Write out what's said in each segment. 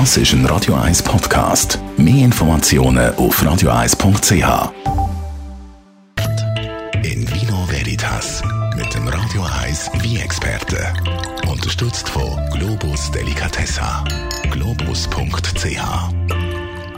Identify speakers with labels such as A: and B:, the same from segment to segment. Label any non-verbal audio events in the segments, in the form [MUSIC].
A: Das ist ein Radio 1 Podcast. Mehr Informationen auf radio1.ch. In Vino Veritas mit dem Radio 1 wie experte Unterstützt von Globus Delicatessa. Globus.ch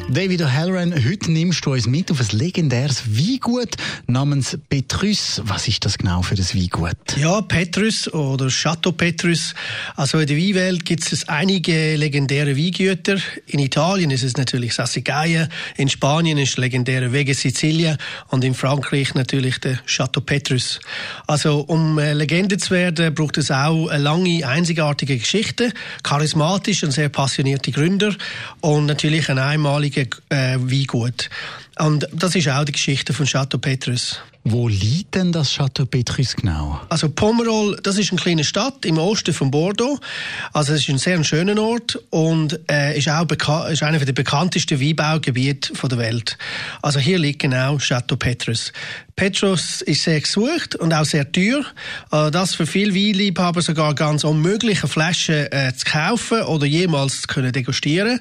B: David O'Halloran, heute nimmst du uns mit auf ein legendäres Weingut namens Petrus. Was ist das genau für ein Weingut?
C: Ja, Petrus oder Chateau Petrus. Also in der Weinwelt gibt es einige legendäre Weingüter. In Italien ist es natürlich Sassicaia, in Spanien ist legendäre Wege Sizilien und in Frankreich natürlich der Chateau Petrus. Also um äh, Legende zu werden, braucht es auch eine lange, einzigartige Geschichte, charismatisch und sehr passionierte Gründer und natürlich eine einmalige äh, Weingut. Und das ist auch die Geschichte von Chateau Petrus.
B: Wo liegt denn das Chateau Petrus genau?
C: Also Pomerol, das ist eine kleine Stadt im Osten von Bordeaux. Also es ist ein sehr schöner Ort und äh, ist auch ist einer der bekanntesten Weinbaugebiete der Welt. Also hier liegt genau Chateau Petrus. Petrus ist sehr gesucht und auch sehr teuer. Äh, das für viele Weinliebhaber sogar ganz unmöglich, eine äh, zu kaufen oder jemals zu können degustieren.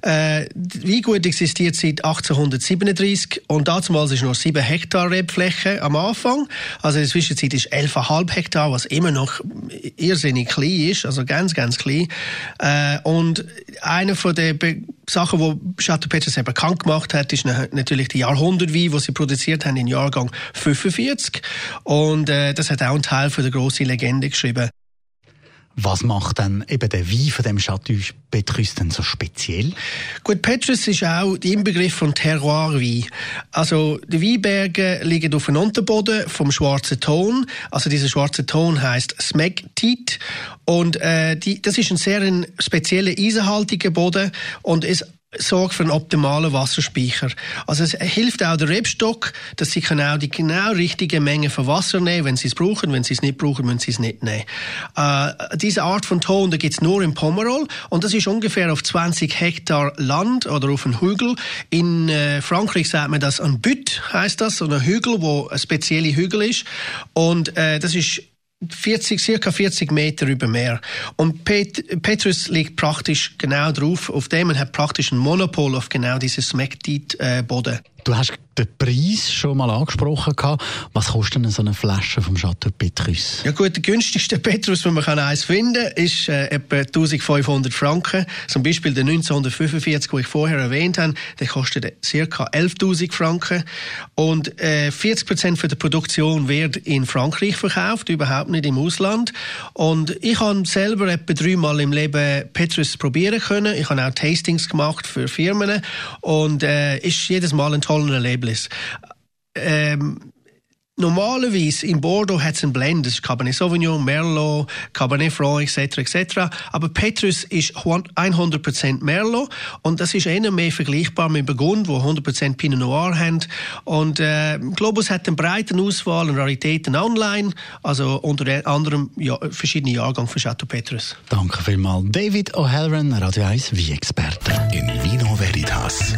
C: Äh, Weingut existiert seit 1837 und damals ist noch 7 Hektar Rebfläche am Anfang. Also in der Zwischenzeit ist 11,5 Hektar, was immer noch irrsinnig klein ist, also ganz, ganz klein. Äh, und einer von den Sachen, die Chateau Petrus eben bekannt gemacht hat, ist natürlich die Jahrhundertwein, die sie produziert haben in Jahrgang 45. Und äh, das hat auch einen Teil von der grossen Legende geschrieben.
B: Was macht dann eben der Wein von dem Chateau Petrus denn so speziell?
C: Gut, Petrus ist auch der Inbegriff von Terroir-Wein. Also die Weinberge liegen auf einem Unterboden vom schwarzen Ton. Also dieser schwarze Ton heißt Smegtit und äh, die, das ist ein sehr ein spezieller eisenhaltiger Boden und ist sorgt für einen optimalen Wasserspeicher. Also es hilft auch der Rebstock, dass sie auch die genau richtige Menge von Wasser nehmen, wenn sie es brauchen. Wenn sie es nicht brauchen, müssen sie es nicht nehmen. Äh, diese Art von Ton, da gibt's nur in Pomerol und das ist ungefähr auf 20 Hektar Land oder auf einem Hügel. In äh, Frankreich sagt man das ein Bütt, heißt das, so ein Hügel, wo ein spezieller Hügel ist und äh, das ist 40, circa 40 Meter über Meer. Und Pet Petrus liegt praktisch genau drauf, auf dem und hat praktisch ein Monopol auf genau dieses Smectit-Boden. Äh,
B: Du hast den Preis schon mal angesprochen. Was kostet denn so eine Flasche vom Chateau Petrus?
C: Ja gut, der günstigste [LAUGHS] Petrus, den man kann eins finden kann, ist äh, etwa 1500 Franken. Zum Beispiel der 1945, den ich vorher erwähnt habe, der kostet ca. 11.000 Franken. Und äh, 40 Prozent der Produktion wird in Frankreich verkauft, überhaupt nicht im Ausland. Und ich habe selber etwa dreimal im Leben Petrus probieren können. Ich habe auch Tastings gemacht für Firmen und äh, ist jedes Mal ein tollen Erlebnis. Ähm, Normalerweise in Bordeaux hat es einen Blend, das ist Cabernet Sauvignon, Merlot, Cabernet Franc etc. etc. Aber Petrus ist 100% Merlot und das ist eher mehr vergleichbar mit Burgund, wo 100% Pinot Noir haben. Und äh, Globus hat eine breite Auswahl an Raritäten online, also unter anderem ja, verschiedene Jahrgänge von Chateau Petrus.
B: Danke vielmals. David O'Halloran, Radio 1 wie Experte.
A: In Vino Veritas